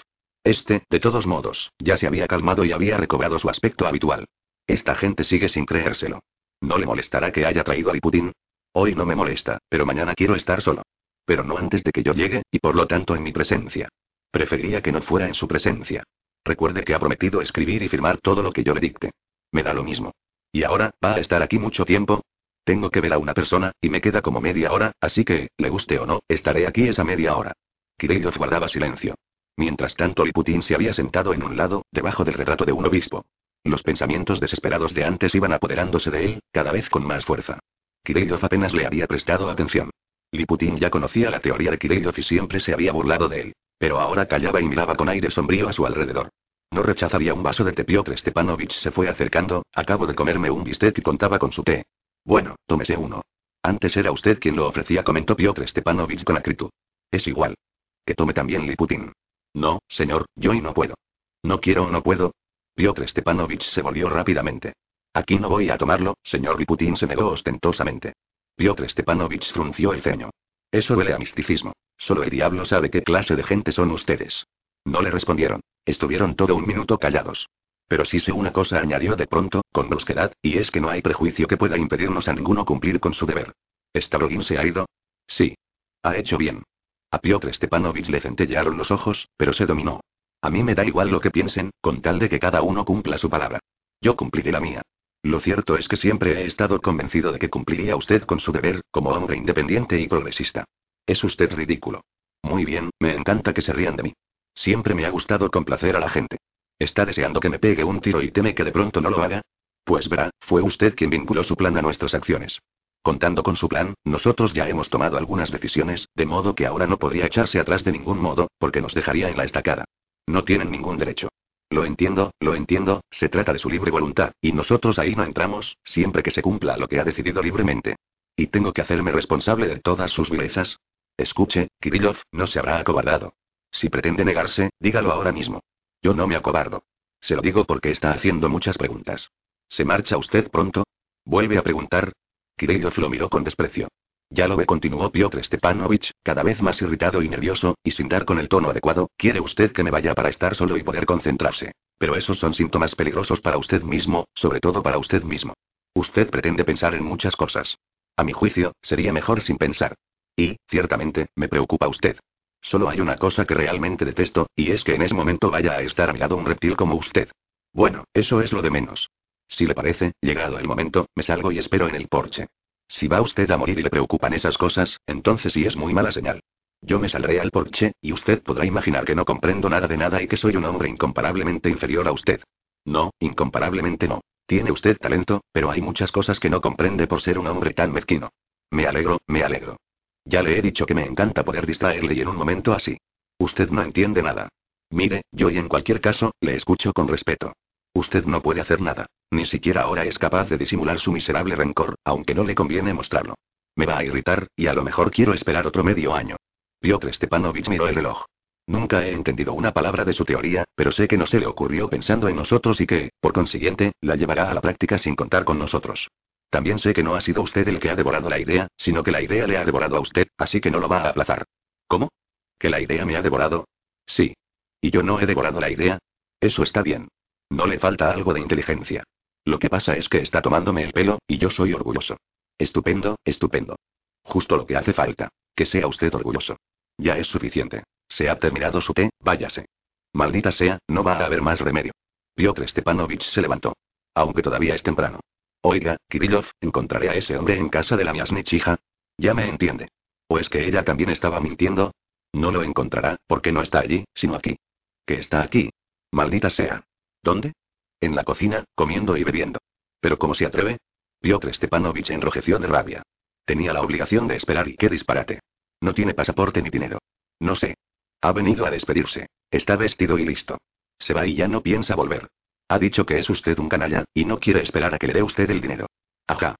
Este, de todos modos, ya se había calmado y había recobrado su aspecto habitual. Esta gente sigue sin creérselo. ¿No le molestará que haya traído a Liputin? Hoy no me molesta, pero mañana quiero estar solo. Pero no antes de que yo llegue, y por lo tanto en mi presencia. Preferiría que no fuera en su presencia. Recuerde que ha prometido escribir y firmar todo lo que yo le dicte. Me da lo mismo. ¿Y ahora, va a estar aquí mucho tiempo? Tengo que ver a una persona, y me queda como media hora, así que, le guste o no, estaré aquí esa media hora. Kirillov guardaba silencio. Mientras tanto, Liputin se había sentado en un lado, debajo del retrato de un obispo. Los pensamientos desesperados de antes iban apoderándose de él, cada vez con más fuerza. Kirillov apenas le había prestado atención. Liputin ya conocía la teoría de Kirillov y siempre se había burlado de él. Pero ahora callaba y miraba con aire sombrío a su alrededor. No rechazaría un vaso de té. Piotr Stepanovich se fue acercando, acabo de comerme un bistec y contaba con su té. Bueno, tómese uno. Antes era usted quien lo ofrecía, comentó Piotr Stepanovich con acritud. Es igual. Que tome también Liputin. No, señor, yo y no puedo. No quiero o no puedo, Piotr Stepanovich se volvió rápidamente. Aquí no voy a tomarlo, señor Liputin se negó ostentosamente. Piotr Stepanovich frunció el ceño. Eso huele a misticismo. Solo el diablo sabe qué clase de gente son ustedes. No le respondieron. Estuvieron todo un minuto callados. Pero sí sé una cosa, añadió de pronto, con brusquedad, y es que no hay prejuicio que pueda impedirnos a ninguno cumplir con su deber. ¿Starogin se ha ido? Sí. Ha hecho bien. A Piotr Stepanovich le centellearon los ojos, pero se dominó. A mí me da igual lo que piensen, con tal de que cada uno cumpla su palabra. Yo cumpliré la mía. Lo cierto es que siempre he estado convencido de que cumpliría usted con su deber, como hombre independiente y progresista. Es usted ridículo. Muy bien, me encanta que se rían de mí. Siempre me ha gustado complacer a la gente. ¿Está deseando que me pegue un tiro y teme que de pronto no lo haga? Pues verá, fue usted quien vinculó su plan a nuestras acciones. Contando con su plan, nosotros ya hemos tomado algunas decisiones, de modo que ahora no podría echarse atrás de ningún modo, porque nos dejaría en la estacada. No tienen ningún derecho. Lo entiendo, lo entiendo, se trata de su libre voluntad, y nosotros ahí no entramos, siempre que se cumpla lo que ha decidido libremente. ¿Y tengo que hacerme responsable de todas sus vilezas? Escuche, Kirillov, no se habrá acobardado. Si pretende negarse, dígalo ahora mismo. Yo no me acobardo. Se lo digo porque está haciendo muchas preguntas. ¿Se marcha usted pronto? ¿Vuelve a preguntar? Kirillov lo miró con desprecio. Ya lo ve, continuó Piotr Stepanovich, cada vez más irritado y nervioso, y sin dar con el tono adecuado, quiere usted que me vaya para estar solo y poder concentrarse. Pero esos son síntomas peligrosos para usted mismo, sobre todo para usted mismo. Usted pretende pensar en muchas cosas. A mi juicio, sería mejor sin pensar. Y, ciertamente, me preocupa usted. Solo hay una cosa que realmente detesto, y es que en ese momento vaya a estar a mi lado un reptil como usted. Bueno, eso es lo de menos. Si le parece, llegado el momento, me salgo y espero en el porche. Si va usted a morir y le preocupan esas cosas, entonces sí es muy mala señal. Yo me saldré al porche, y usted podrá imaginar que no comprendo nada de nada y que soy un hombre incomparablemente inferior a usted. No, incomparablemente no. Tiene usted talento, pero hay muchas cosas que no comprende por ser un hombre tan mezquino. Me alegro, me alegro. Ya le he dicho que me encanta poder distraerle y en un momento así. Usted no entiende nada. Mire, yo y en cualquier caso, le escucho con respeto. Usted no puede hacer nada. Ni siquiera ahora es capaz de disimular su miserable rencor, aunque no le conviene mostrarlo. Me va a irritar, y a lo mejor quiero esperar otro medio año. Piotr Stepanovich miró el reloj. Nunca he entendido una palabra de su teoría, pero sé que no se le ocurrió pensando en nosotros y que, por consiguiente, la llevará a la práctica sin contar con nosotros. También sé que no ha sido usted el que ha devorado la idea, sino que la idea le ha devorado a usted, así que no lo va a aplazar. ¿Cómo? ¿Que la idea me ha devorado? Sí. ¿Y yo no he devorado la idea? Eso está bien. No le falta algo de inteligencia. Lo que pasa es que está tomándome el pelo, y yo soy orgulloso. Estupendo, estupendo. Justo lo que hace falta. Que sea usted orgulloso. Ya es suficiente. Se ha terminado su té, váyase. Maldita sea, no va a haber más remedio. Piotr Stepanovich se levantó. Aunque todavía es temprano. Oiga, Kirillov, ¿encontraré a ese hombre en casa de la miasnichija? Ya me entiende. ¿O es que ella también estaba mintiendo? No lo encontrará, porque no está allí, sino aquí. ¿Que está aquí? Maldita sea. ¿Dónde? En la cocina, comiendo y bebiendo. ¿Pero cómo se atreve? Piotr Stepanovich enrojeció de rabia. Tenía la obligación de esperar y qué disparate. No tiene pasaporte ni dinero. No sé. Ha venido a despedirse. Está vestido y listo. Se va y ya no piensa volver. Ha dicho que es usted un canalla, y no quiere esperar a que le dé usted el dinero. Ajá.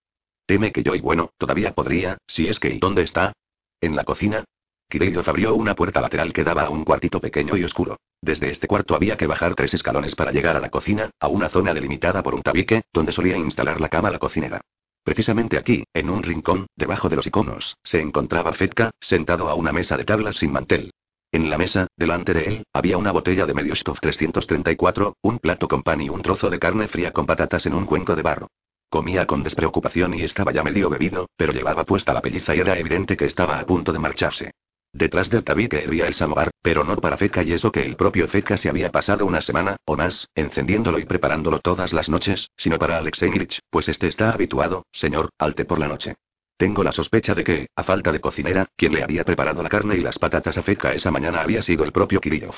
Teme que yo y bueno, todavía podría, si es que ¿y dónde está? ¿En la cocina? Kirillov abrió una puerta lateral que daba a un cuartito pequeño y oscuro. Desde este cuarto había que bajar tres escalones para llegar a la cocina, a una zona delimitada por un tabique, donde solía instalar la cama la cocinera. Precisamente aquí, en un rincón, debajo de los iconos, se encontraba Fetka, sentado a una mesa de tablas sin mantel. En la mesa, delante de él, había una botella de Mediostov 334, un plato con pan y un trozo de carne fría con patatas en un cuenco de barro. Comía con despreocupación y estaba ya medio bebido, pero llevaba puesta la pelliza y era evidente que estaba a punto de marcharse. Detrás del tabique hervía el samovar, pero no para Feca y eso que el propio Feca se había pasado una semana, o más, encendiéndolo y preparándolo todas las noches, sino para Alexei pues este está habituado, señor, al té por la noche. Tengo la sospecha de que, a falta de cocinera, quien le había preparado la carne y las patatas a Feca esa mañana había sido el propio Kirillov.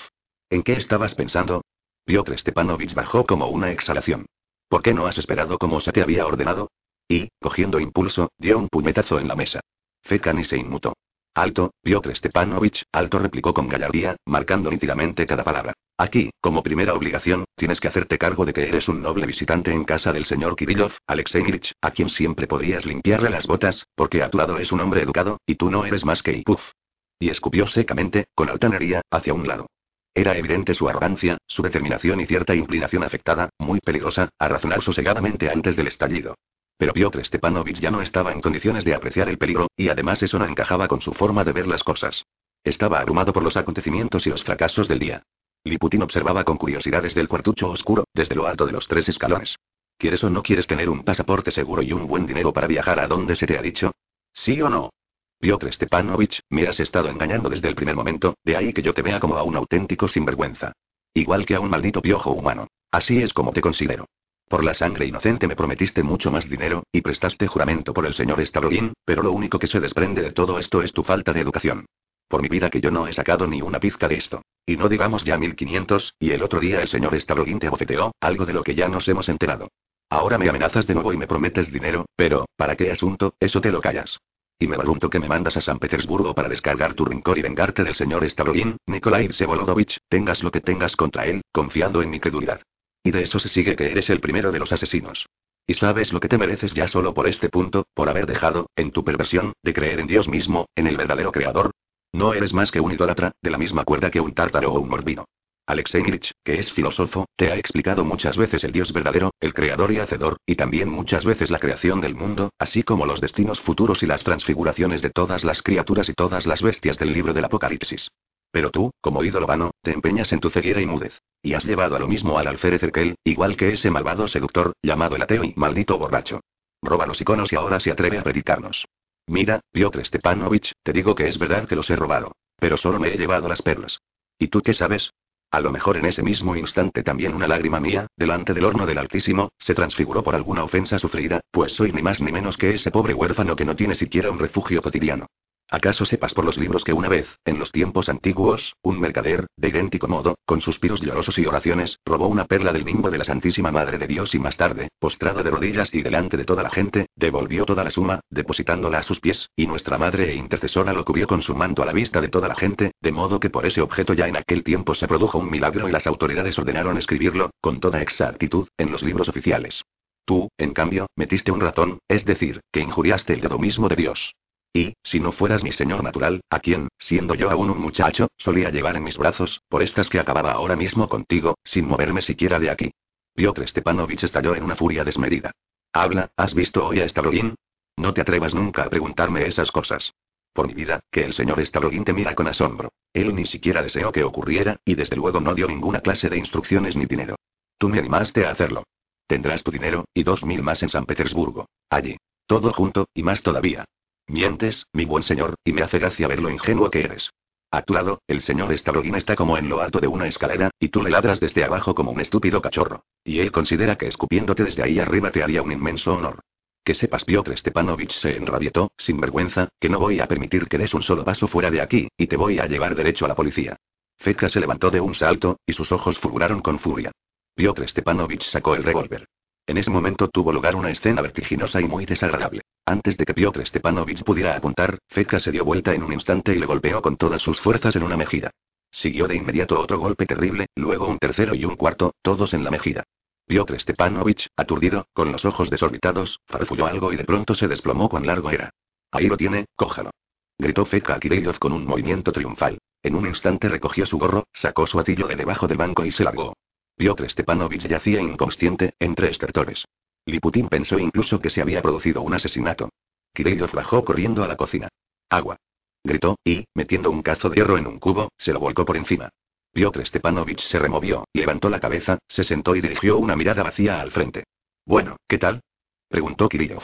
¿En qué estabas pensando? Piotr Stepanovich bajó como una exhalación. ¿Por qué no has esperado como se te había ordenado? Y, cogiendo impulso, dio un puñetazo en la mesa. Feca ni se inmutó. Alto, Piotr Stepanovich, alto replicó con gallardía, marcando nítidamente cada palabra. Aquí, como primera obligación, tienes que hacerte cargo de que eres un noble visitante en casa del señor Kirillov, Alexei a quien siempre podías limpiarle las botas, porque a tu lado es un hombre educado, y tú no eres más que Ipuf. Y escupió secamente, con altanería, hacia un lado. Era evidente su arrogancia, su determinación y cierta inclinación afectada, muy peligrosa, a razonar sosegadamente antes del estallido. Pero Piotr Stepanovich ya no estaba en condiciones de apreciar el peligro, y además eso no encajaba con su forma de ver las cosas. Estaba abrumado por los acontecimientos y los fracasos del día. Liputín observaba con curiosidad desde el cuartucho oscuro, desde lo alto de los tres escalones. ¿Quieres o no quieres tener un pasaporte seguro y un buen dinero para viajar a donde se te ha dicho? ¿Sí o no? Piotr Stepanovich, me has estado engañando desde el primer momento, de ahí que yo te vea como a un auténtico sinvergüenza. Igual que a un maldito piojo humano. Así es como te considero. Por la sangre inocente me prometiste mucho más dinero, y prestaste juramento por el señor Stavroin, pero lo único que se desprende de todo esto es tu falta de educación. Por mi vida que yo no he sacado ni una pizca de esto. Y no digamos ya 1500, y el otro día el señor Stavroin te abofeteó, algo de lo que ya nos hemos enterado. Ahora me amenazas de nuevo y me prometes dinero, pero, ¿para qué asunto? Eso te lo callas. Y me pregunto que me mandas a San Petersburgo para descargar tu rencor y vengarte del señor Stavroin, Nikolai Vsevolodovich, tengas lo que tengas contra él, confiando en mi credulidad. Y de eso se sigue que eres el primero de los asesinos. Y sabes lo que te mereces ya solo por este punto, por haber dejado, en tu perversión, de creer en Dios mismo, en el verdadero creador. No eres más que un idólatra, de la misma cuerda que un tártaro o un morbino. Alexei que es filósofo, te ha explicado muchas veces el Dios verdadero, el creador y hacedor, y también muchas veces la creación del mundo, así como los destinos futuros y las transfiguraciones de todas las criaturas y todas las bestias del libro del Apocalipsis. Pero tú, como ídolo vano, te empeñas en tu ceguera y mudez. Y has llevado a lo mismo al alférez Erkel, igual que ese malvado seductor, llamado el ateo y maldito borracho. Roba los iconos y ahora se atreve a predicarnos. Mira, Piotr Stepanovich, te digo que es verdad que los he robado. Pero solo me he llevado las perlas. ¿Y tú qué sabes? A lo mejor en ese mismo instante también una lágrima mía, delante del horno del Altísimo, se transfiguró por alguna ofensa sufrida, pues soy ni más ni menos que ese pobre huérfano que no tiene siquiera un refugio cotidiano. ¿Acaso sepas por los libros que una vez, en los tiempos antiguos, un mercader, de idéntico modo, con suspiros llorosos y oraciones, robó una perla del nimbo de la Santísima Madre de Dios y más tarde, postrado de rodillas y delante de toda la gente, devolvió toda la suma, depositándola a sus pies, y nuestra Madre e intercesora lo cubrió con su manto a la vista de toda la gente, de modo que por ese objeto ya en aquel tiempo se produjo un milagro y las autoridades ordenaron escribirlo, con toda exactitud, en los libros oficiales. Tú, en cambio, metiste un ratón, es decir, que injuriaste el dedo mismo de Dios. Y, si no fueras mi señor natural, a quien, siendo yo aún un muchacho, solía llevar en mis brazos, por estas que acababa ahora mismo contigo, sin moverme siquiera de aquí. Piotr Stepanovich estalló en una furia desmedida. Habla, ¿has visto hoy a Stavroin? No te atrevas nunca a preguntarme esas cosas. Por mi vida, que el señor Stavroin te mira con asombro. Él ni siquiera deseó que ocurriera, y desde luego no dio ninguna clase de instrucciones ni dinero. Tú me animaste a hacerlo. Tendrás tu dinero, y dos mil más en San Petersburgo. Allí. Todo junto, y más todavía. Mientes, mi buen señor, y me hace gracia ver lo ingenuo que eres. A tu lado, el señor Stavroguin está como en lo alto de una escalera, y tú le ladras desde abajo como un estúpido cachorro. Y él considera que escupiéndote desde ahí arriba te haría un inmenso honor. Que sepas, Piotr Stepanovich se enrabietó, sin vergüenza, que no voy a permitir que des un solo paso fuera de aquí, y te voy a llevar derecho a la policía. Feka se levantó de un salto, y sus ojos fulguraron con furia. Piotr Stepanovich sacó el revólver. En ese momento tuvo lugar una escena vertiginosa y muy desagradable. Antes de que Piotr Stepanovich pudiera apuntar, Feka se dio vuelta en un instante y le golpeó con todas sus fuerzas en una mejilla. Siguió de inmediato otro golpe terrible, luego un tercero y un cuarto, todos en la mejilla. Piotr Stepanovich, aturdido, con los ojos desorbitados, farfulló algo y de pronto se desplomó cuán largo era. Ahí lo tiene, cójalo. Gritó Feka a Kirillov con un movimiento triunfal. En un instante recogió su gorro, sacó su atillo de debajo del banco y se largó. Piotr Stepanovich yacía inconsciente, entre estertores. Liputín pensó incluso que se había producido un asesinato. Kirillov bajó corriendo a la cocina. Agua. Gritó, y, metiendo un cazo de hierro en un cubo, se lo volcó por encima. Piotr Stepanovich se removió, levantó la cabeza, se sentó y dirigió una mirada vacía al frente. Bueno, ¿qué tal? preguntó Kirillov.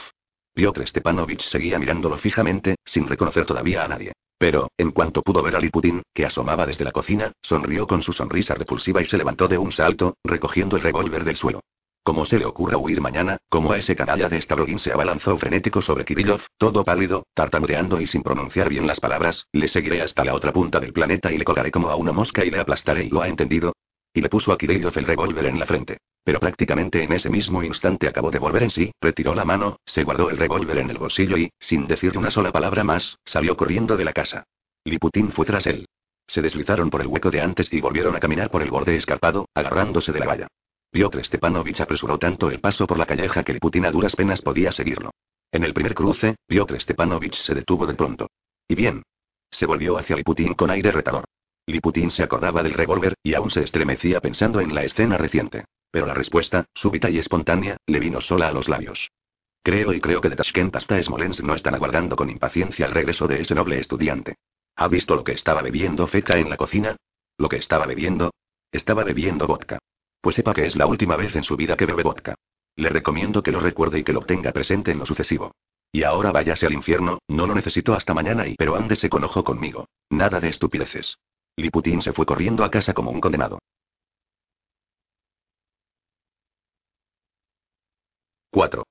Piotr Stepanovich seguía mirándolo fijamente, sin reconocer todavía a nadie. Pero, en cuanto pudo ver a Liputin, que asomaba desde la cocina, sonrió con su sonrisa repulsiva y se levantó de un salto, recogiendo el revólver del suelo. Como se le ocurra huir mañana, como a ese canalla de Stavrodin se abalanzó frenético sobre Kirillov, todo pálido, tartamudeando y sin pronunciar bien las palabras, le seguiré hasta la otra punta del planeta y le colgaré como a una mosca y le aplastaré y lo ha entendido. Y le puso a Kirillov el revólver en la frente. Pero prácticamente en ese mismo instante acabó de volver en sí, retiró la mano, se guardó el revólver en el bolsillo y, sin decir una sola palabra más, salió corriendo de la casa. Liputin fue tras él. Se deslizaron por el hueco de antes y volvieron a caminar por el borde escarpado, agarrándose de la valla. Piotr Stepanovich apresuró tanto el paso por la calleja que Liputin a duras penas podía seguirlo. En el primer cruce, Piotr Stepanovich se detuvo de pronto. ¿Y bien? Se volvió hacia Liputin con aire retador. Liputin se acordaba del revólver, y aún se estremecía pensando en la escena reciente. Pero la respuesta, súbita y espontánea, le vino sola a los labios. Creo y creo que de Tashkent hasta Smolensk no están aguardando con impaciencia el regreso de ese noble estudiante. ¿Ha visto lo que estaba bebiendo Feka en la cocina? ¿Lo que estaba bebiendo? Estaba bebiendo vodka. Pues sepa que es la última vez en su vida que bebe vodka. Le recomiendo que lo recuerde y que lo tenga presente en lo sucesivo. Y ahora váyase al infierno, no lo necesito hasta mañana y pero ándese con ojo conmigo. Nada de estupideces. Liputín se fue corriendo a casa como un condenado. 4.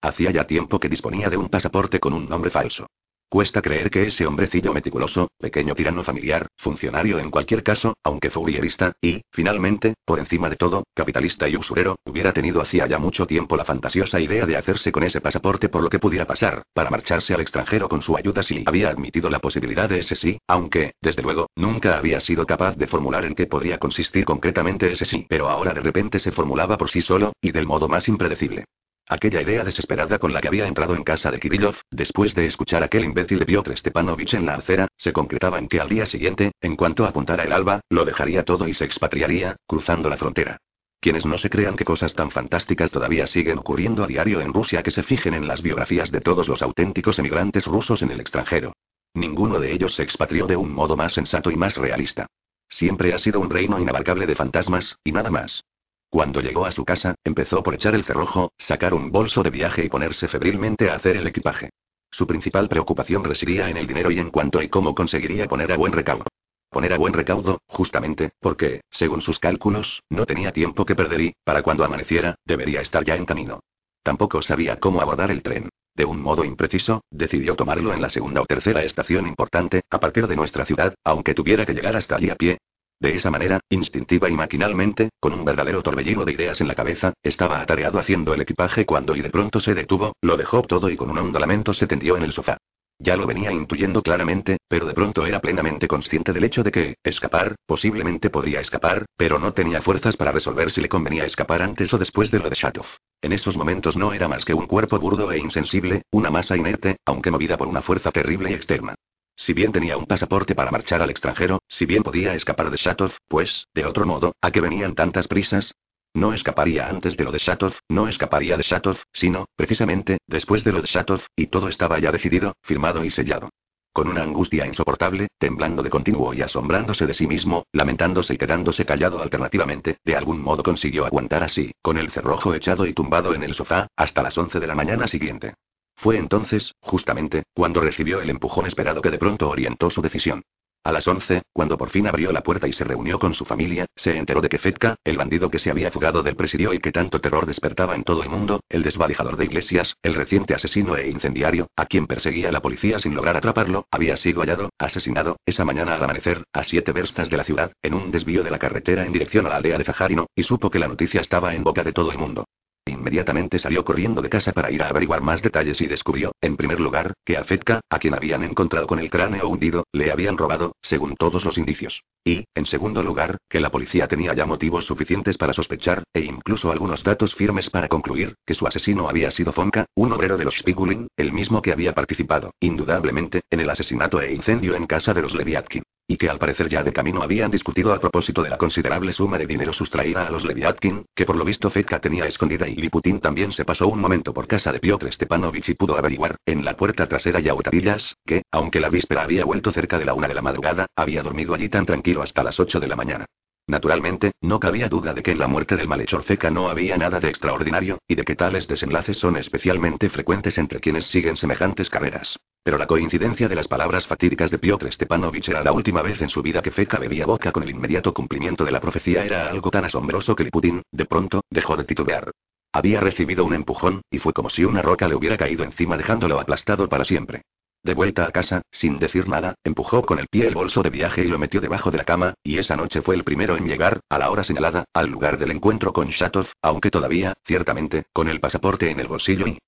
Hacía ya tiempo que disponía de un pasaporte con un nombre falso. Cuesta creer que ese hombrecillo meticuloso, pequeño tirano familiar, funcionario en cualquier caso, aunque fourierista, y, finalmente, por encima de todo, capitalista y usurero, hubiera tenido hacía ya mucho tiempo la fantasiosa idea de hacerse con ese pasaporte por lo que pudiera pasar, para marcharse al extranjero con su ayuda si había admitido la posibilidad de ese sí, aunque, desde luego, nunca había sido capaz de formular en qué podía consistir concretamente ese sí, pero ahora de repente se formulaba por sí solo, y del modo más impredecible. Aquella idea desesperada con la que había entrado en casa de Kirillov, después de escuchar aquel imbécil Piotr Stepanovich en la acera, se concretaba en que al día siguiente, en cuanto apuntara el alba, lo dejaría todo y se expatriaría, cruzando la frontera. Quienes no se crean que cosas tan fantásticas todavía siguen ocurriendo a diario en Rusia que se fijen en las biografías de todos los auténticos emigrantes rusos en el extranjero. Ninguno de ellos se expatrió de un modo más sensato y más realista. Siempre ha sido un reino inabarcable de fantasmas, y nada más. Cuando llegó a su casa, empezó por echar el cerrojo, sacar un bolso de viaje y ponerse febrilmente a hacer el equipaje. Su principal preocupación residía en el dinero y en cuanto y cómo conseguiría poner a buen recaudo. Poner a buen recaudo, justamente, porque, según sus cálculos, no tenía tiempo que perder y, para cuando amaneciera, debería estar ya en camino. Tampoco sabía cómo abordar el tren. De un modo impreciso, decidió tomarlo en la segunda o tercera estación importante, a partir de nuestra ciudad, aunque tuviera que llegar hasta allí a pie, de esa manera, instintiva y maquinalmente, con un verdadero torbellino de ideas en la cabeza, estaba atareado haciendo el equipaje cuando y de pronto se detuvo, lo dejó todo y con un hondo lamento se tendió en el sofá. Ya lo venía intuyendo claramente, pero de pronto era plenamente consciente del hecho de que, escapar, posiblemente podría escapar, pero no tenía fuerzas para resolver si le convenía escapar antes o después de lo de Shatov. En esos momentos no era más que un cuerpo burdo e insensible, una masa inerte, aunque movida por una fuerza terrible y externa. Si bien tenía un pasaporte para marchar al extranjero, si bien podía escapar de Shatov, pues, de otro modo, ¿a qué venían tantas prisas? No escaparía antes de lo de Shatov, no escaparía de Shatov, sino, precisamente, después de lo de Shatov, y todo estaba ya decidido, firmado y sellado. Con una angustia insoportable, temblando de continuo y asombrándose de sí mismo, lamentándose y quedándose callado alternativamente, de algún modo consiguió aguantar así, con el cerrojo echado y tumbado en el sofá, hasta las once de la mañana siguiente. Fue entonces, justamente, cuando recibió el empujón esperado que de pronto orientó su decisión. A las once, cuando por fin abrió la puerta y se reunió con su familia, se enteró de que Fetka, el bandido que se había fugado del presidio y que tanto terror despertaba en todo el mundo, el desvalijador de iglesias, el reciente asesino e incendiario, a quien perseguía la policía sin lograr atraparlo, había sido hallado, asesinado, esa mañana al amanecer, a siete verstas de la ciudad, en un desvío de la carretera en dirección a la aldea de Zajarino, y supo que la noticia estaba en boca de todo el mundo. Inmediatamente salió corriendo de casa para ir a averiguar más detalles y descubrió, en primer lugar, que a a quien habían encontrado con el cráneo hundido, le habían robado, según todos los indicios. Y, en segundo lugar, que la policía tenía ya motivos suficientes para sospechar, e incluso algunos datos firmes para concluir, que su asesino había sido Fonka, un obrero de los Spigulin, el mismo que había participado, indudablemente, en el asesinato e incendio en casa de los Leviatkin. Y que al parecer ya de camino habían discutido a propósito de la considerable suma de dinero sustraída a los Leviatkin, que por lo visto Fetka tenía escondida y Liputin también se pasó un momento por casa de Piotr Stepanovich y pudo averiguar, en la puerta trasera y autadillas, que, aunque la víspera había vuelto cerca de la una de la madrugada, había dormido allí tan tranquilo hasta las ocho de la mañana. Naturalmente, no cabía duda de que en la muerte del malhechor Feca no había nada de extraordinario, y de que tales desenlaces son especialmente frecuentes entre quienes siguen semejantes carreras. Pero la coincidencia de las palabras fatídicas de Piotr Stepanovich era la última vez en su vida que Feca bebía boca con el inmediato cumplimiento de la profecía era algo tan asombroso que Liputin, de pronto, dejó de titubear. Había recibido un empujón, y fue como si una roca le hubiera caído encima dejándolo aplastado para siempre. De vuelta a casa, sin decir nada, empujó con el pie el bolso de viaje y lo metió debajo de la cama, y esa noche fue el primero en llegar, a la hora señalada, al lugar del encuentro con Shatov, aunque todavía, ciertamente, con el pasaporte en el bolsillo y,